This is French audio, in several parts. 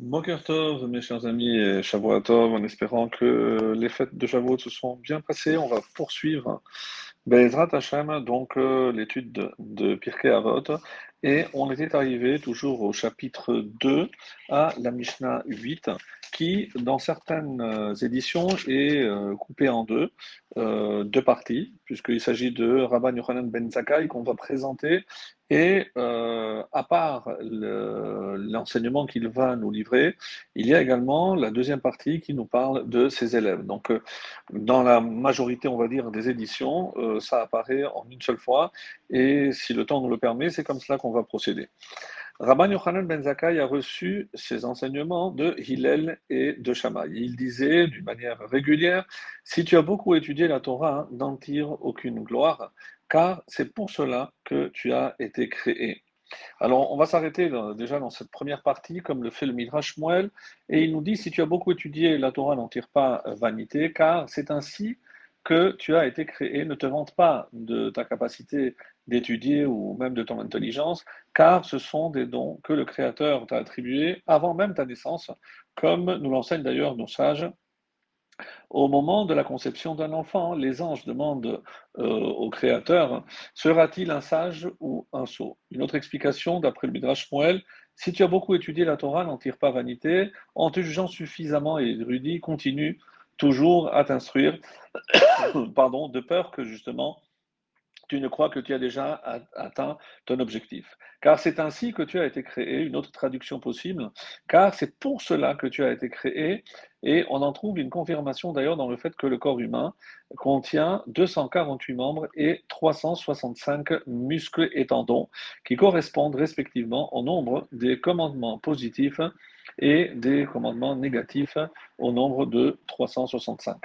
Boker Tov, mes chers amis, et Shavuot Tov, en espérant que les fêtes de Shavuot se sont bien passées. On va poursuivre Bezrat Hashem, donc euh, l'étude de, Pirkei Avot, et on était arrivé toujours au chapitre 2, à la Mishnah 8, qui, dans certaines euh, éditions, est euh, coupée en deux, euh, deux parties, puisqu'il s'agit de Rabban Yochanan Ben Zakkai qu'on va présenter, et à part l'enseignement qu'il va nous livrer, il y a également la deuxième partie qui nous parle de ses élèves. Donc, dans la majorité, on va dire, des éditions, ça apparaît en une seule fois, et si le temps nous le permet, c'est comme cela qu'on va procéder. Rabban Yochanan ben Zakkai a reçu ses enseignements de Hillel et de Shammai. Il disait d'une manière régulière Si tu as beaucoup étudié la Torah, n'en tire aucune gloire, car c'est pour cela que tu as été créé. Alors, on va s'arrêter déjà dans cette première partie, comme le fait le Midrash Moel, et il nous dit Si tu as beaucoup étudié la Torah, n'en tire pas vanité, car c'est ainsi que tu as été créé. Ne te vante pas de ta capacité d'étudier ou même de ton intelligence, car ce sont des dons que le Créateur t'a attribués avant même ta naissance, comme nous l'enseignent d'ailleurs nos sages. Au moment de la conception d'un enfant, les anges demandent euh, au Créateur sera-t-il un sage ou un sot? Une autre explication, d'après le Midrash Moël si tu as beaucoup étudié la Torah, n'en tire pas vanité, en te jugeant suffisamment érudit, continue toujours à t'instruire, pardon, de peur que justement tu ne crois que tu as déjà atteint ton objectif. Car c'est ainsi que tu as été créé, une autre traduction possible, car c'est pour cela que tu as été créé, et on en trouve une confirmation d'ailleurs dans le fait que le corps humain contient 248 membres et 365 muscles et tendons, qui correspondent respectivement au nombre des commandements positifs et des commandements négatifs au nombre de 365.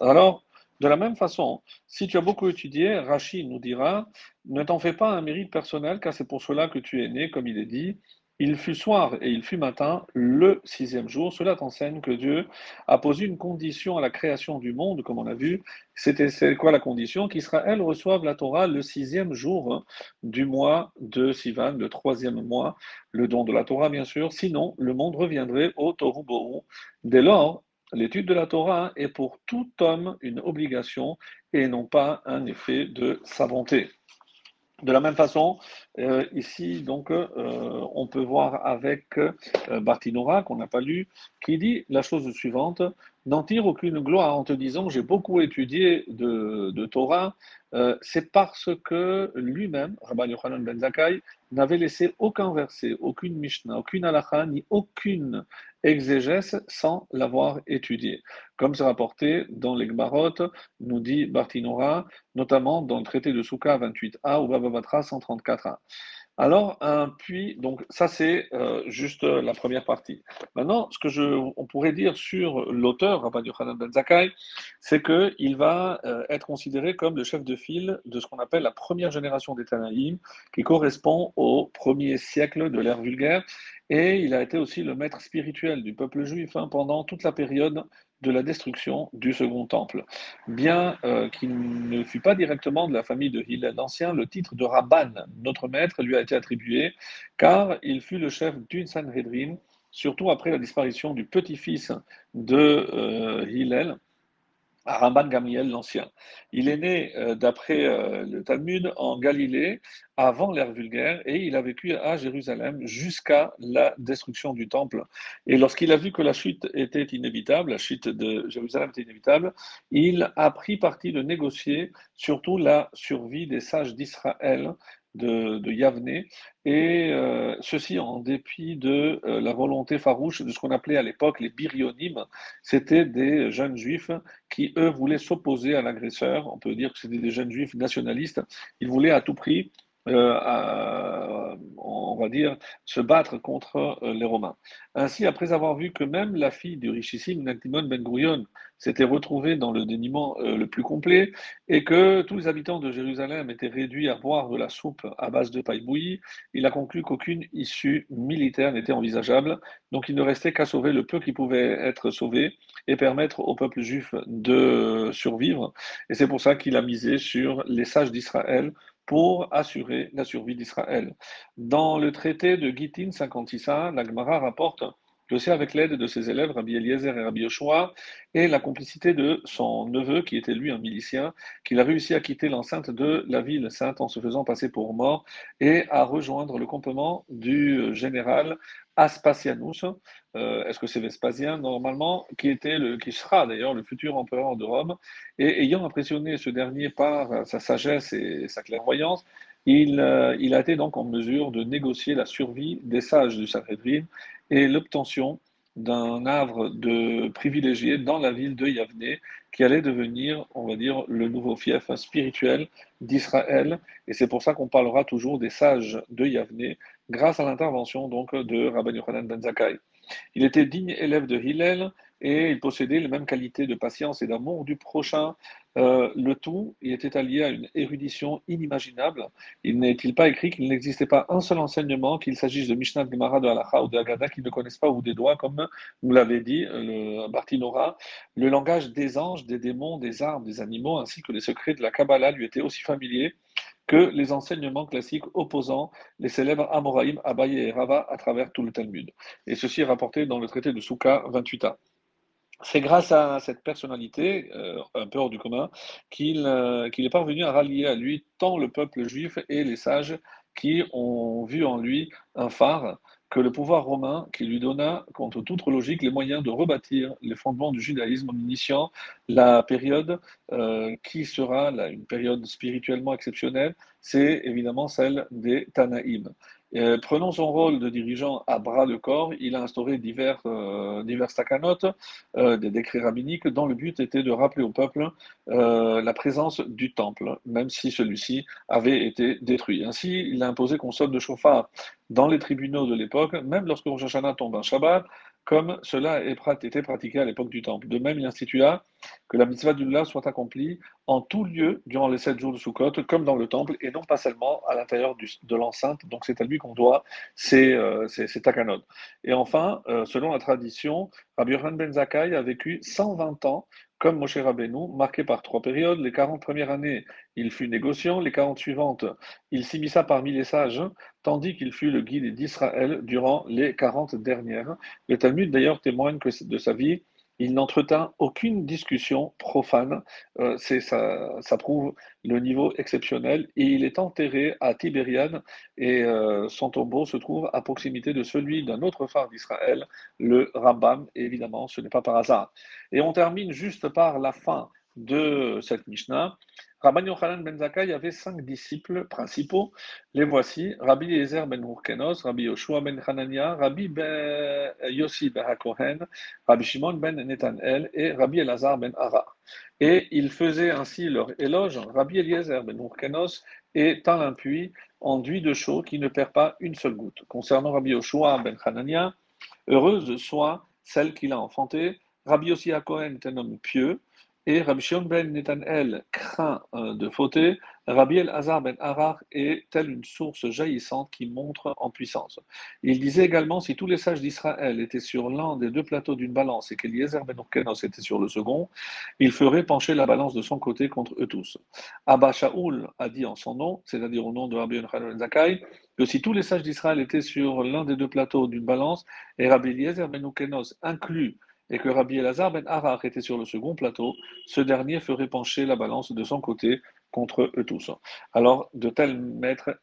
Alors, de la même façon, si tu as beaucoup étudié, Rachid nous dira, ne t'en fais pas un mérite personnel, car c'est pour cela que tu es né, comme il est dit. Il fut soir et il fut matin, le sixième jour. Cela t'enseigne que Dieu a posé une condition à la création du monde, comme on a vu. C'était quoi la condition? Qu'Israël reçoive la Torah le sixième jour du mois de Sivan, le troisième mois, le don de la Torah, bien sûr. Sinon, le monde reviendrait au Tohu Dès lors, L'étude de la Torah est pour tout homme une obligation et non pas un effet de sa bonté. De la même façon, euh, ici, donc, euh, on peut voir avec euh, Bartinora, qu'on n'a pas lu, qui dit la chose suivante N'en tire aucune gloire en te disant j'ai beaucoup étudié de, Torah, c'est parce que lui-même, Rabbi Yochanan ben Zakkai, n'avait laissé aucun verset, aucune Mishnah, aucune halakha, ni aucune exégèse sans l'avoir étudié. Comme c'est rapporté dans les Gmarot, nous dit Bartinora, notamment dans le traité de Souka 28a ou Bababatra 134a. Alors, un puits, donc ça c'est euh, juste la première partie. Maintenant, ce que je, on pourrait dire sur l'auteur, Rabbi Yochanan Ben Zakkai, c'est qu'il va euh, être considéré comme le chef de file de ce qu'on appelle la première génération des Tanaïm, qui correspond au premier siècle de l'ère vulgaire, et il a été aussi le maître spirituel du peuple juif hein, pendant toute la période de la destruction du second temple. Bien euh, qu'il ne fût pas directement de la famille de Hillel l'Ancien, le titre de Rabban, notre maître, lui a été attribué, car il fut le chef d'une Sanhedrin, surtout après la disparition du petit-fils de euh, Hillel, Ramban Gamliel l'Ancien. Il est né, euh, d'après euh, le Talmud, en Galilée, avant l'ère vulgaire, et il a vécu à Jérusalem jusqu'à la destruction du Temple. Et lorsqu'il a vu que la chute était inévitable, la chute de Jérusalem était inévitable, il a pris parti de négocier surtout la survie des sages d'Israël de, de Yavne, et euh, ceci en dépit de euh, la volonté farouche de ce qu'on appelait à l'époque les biryonymes, c'était des jeunes juifs qui, eux, voulaient s'opposer à l'agresseur, on peut dire que c'était des jeunes juifs nationalistes, ils voulaient à tout prix euh, à, on va dire, se battre contre euh, les Romains. Ainsi, après avoir vu que même la fille du richissime Nactimon Ben Gurion s'était retrouvée dans le déniement euh, le plus complet et que tous les habitants de Jérusalem étaient réduits à boire de la soupe à base de paille bouillie, il a conclu qu'aucune issue militaire n'était envisageable, donc il ne restait qu'à sauver le peu qui pouvait être sauvé et permettre au peuple juif de survivre. Et c'est pour ça qu'il a misé sur les sages d'Israël pour assurer la survie d'Israël. Dans le traité de Gittin 56a, la Gemara rapporte le sait avec l'aide de ses élèves, Rabbi Eliezer et Rabbi Yoshua, et la complicité de son neveu, qui était lui un milicien, qu'il a réussi à quitter l'enceinte de la ville sainte en se faisant passer pour mort et à rejoindre le campement du général Aspasianus. Euh, est-ce que c'est Vespasien normalement, qui était le, qui sera d'ailleurs le futur empereur de Rome, et ayant impressionné ce dernier par sa sagesse et sa clairvoyance, il, euh, il, a été donc en mesure de négocier la survie des sages du Sanhedrin et l'obtention d'un havre de privilégié dans la ville de Yavne, qui allait devenir, on va dire, le nouveau fief spirituel d'Israël. Et c'est pour ça qu'on parlera toujours des sages de Yavne, grâce à l'intervention donc de Rabban Yochanan ben Zakkai. Il était digne élève de Hillel et il possédait les mêmes qualités de patience et d'amour du prochain euh, le tout y était allié à une érudition inimaginable. Il n'est-il pas écrit qu'il n'existait pas un seul enseignement, qu'il s'agisse de Mishnah, de Gemara, de Halacha ou de Haggadah, qu'ils ne connaissent pas ou des doigts, comme vous l'avez dit, le Bartinora. Le langage des anges, des démons, des arbres, des animaux, ainsi que les secrets de la Kabbalah lui étaient aussi familiers que les enseignements classiques opposant les célèbres Amoraïm, Abaye et Rava à travers tout le Talmud. Et ceci est rapporté dans le traité de Souka 28a. C'est grâce à cette personnalité, euh, un peu hors du commun, euh, qu'il est parvenu à rallier à lui tant le peuple juif et les sages qui ont vu en lui un phare que le pouvoir romain qui lui donna, contre toute logique, les moyens de rebâtir les fondements du judaïsme en initiant la période euh, qui sera une période spirituellement exceptionnelle, c'est évidemment celle des Tanaïm. Euh, prenant son rôle de dirigeant à bras de corps, il a instauré divers, euh, euh, des décrets rabbiniques, dont le but était de rappeler au peuple la présence du temple, même si celui-ci avait été détruit. Ainsi, il a imposé qu'on sonne de chauffard dans les tribunaux de l'époque, même lorsque Rosh Hashanah tombe un Shabbat, comme cela était pratiqué à l'époque du Temple. De même, il institua que la mitzvah d'Ullah soit accomplie en tout lieu durant les sept jours de Sukkot, comme dans le Temple, et non pas seulement à l'intérieur de l'enceinte. Donc c'est à lui qu'on doit ces, euh, takanot. Et enfin, euh, selon la tradition, Rabbi Yochanan ben Zakkai a vécu 120 ans comme Moshe Rabbeinu, marqué par trois périodes. Les 40 premières années, il fut négociant. Les 40 suivantes, il s'immisça parmi les sages, tandis qu'il fut le guide d'Israël durant les 40 dernières. Le Talmud d'ailleurs témoigne de sa vie, il n'entretint aucune discussion profane. Euh, ça, prouve le niveau exceptionnel. Et il est enterré à Tibériade et euh, son tombeau se trouve à proximité de celui d'un autre phare d'Israël, le Rambam. évidemment, ce n'est pas par hasard. Et on termine juste par la fin de cette Mishnah. Rabban Yochanan ben Zakkai avait cinq disciples principaux. Les voici Rabbi Eliezer ben Hurkenos, Rabbi Yoshua ben Hanania, Rabbi ben Yossi ben Hakohen, Rabbi Shimon ben Netanel et Rabbi Elazar ben Ara. Et ils faisaient ainsi leur éloge. Rabbi Eliezer ben Hurkenos est un puits enduit de chaux qui ne perd pas une seule goutte. Concernant Rabbi Yoshua ben Hanania, heureuse soit celle qu'il a enfantée. Rabbi Yossi Hakohen est un homme pieux et Rabbi Shion ben Netanel craint euh, de fauter, Rabbi El Hazar ben Harar est telle une source jaillissante qui montre en puissance. Il disait également si tous les sages d'Israël étaient sur l'un des deux plateaux d'une balance et qu'Eliezer ben Urkenos était sur le second, il ferait pencher la balance de son côté contre eux tous. Abba Shaoul a dit en son nom, c'est-à-dire au nom de Rabbi Yochanan ben Zakkai, que si tous les sages d'Israël étaient sur l'un des deux plateaux d'une balance et Rabbi Eliezer ben Urkenos inclus et que Rabbi Elazar ben Harar était sur le second plateau, ce dernier ferait pencher la balance de son côté contre eux tous. Alors, de tels maîtres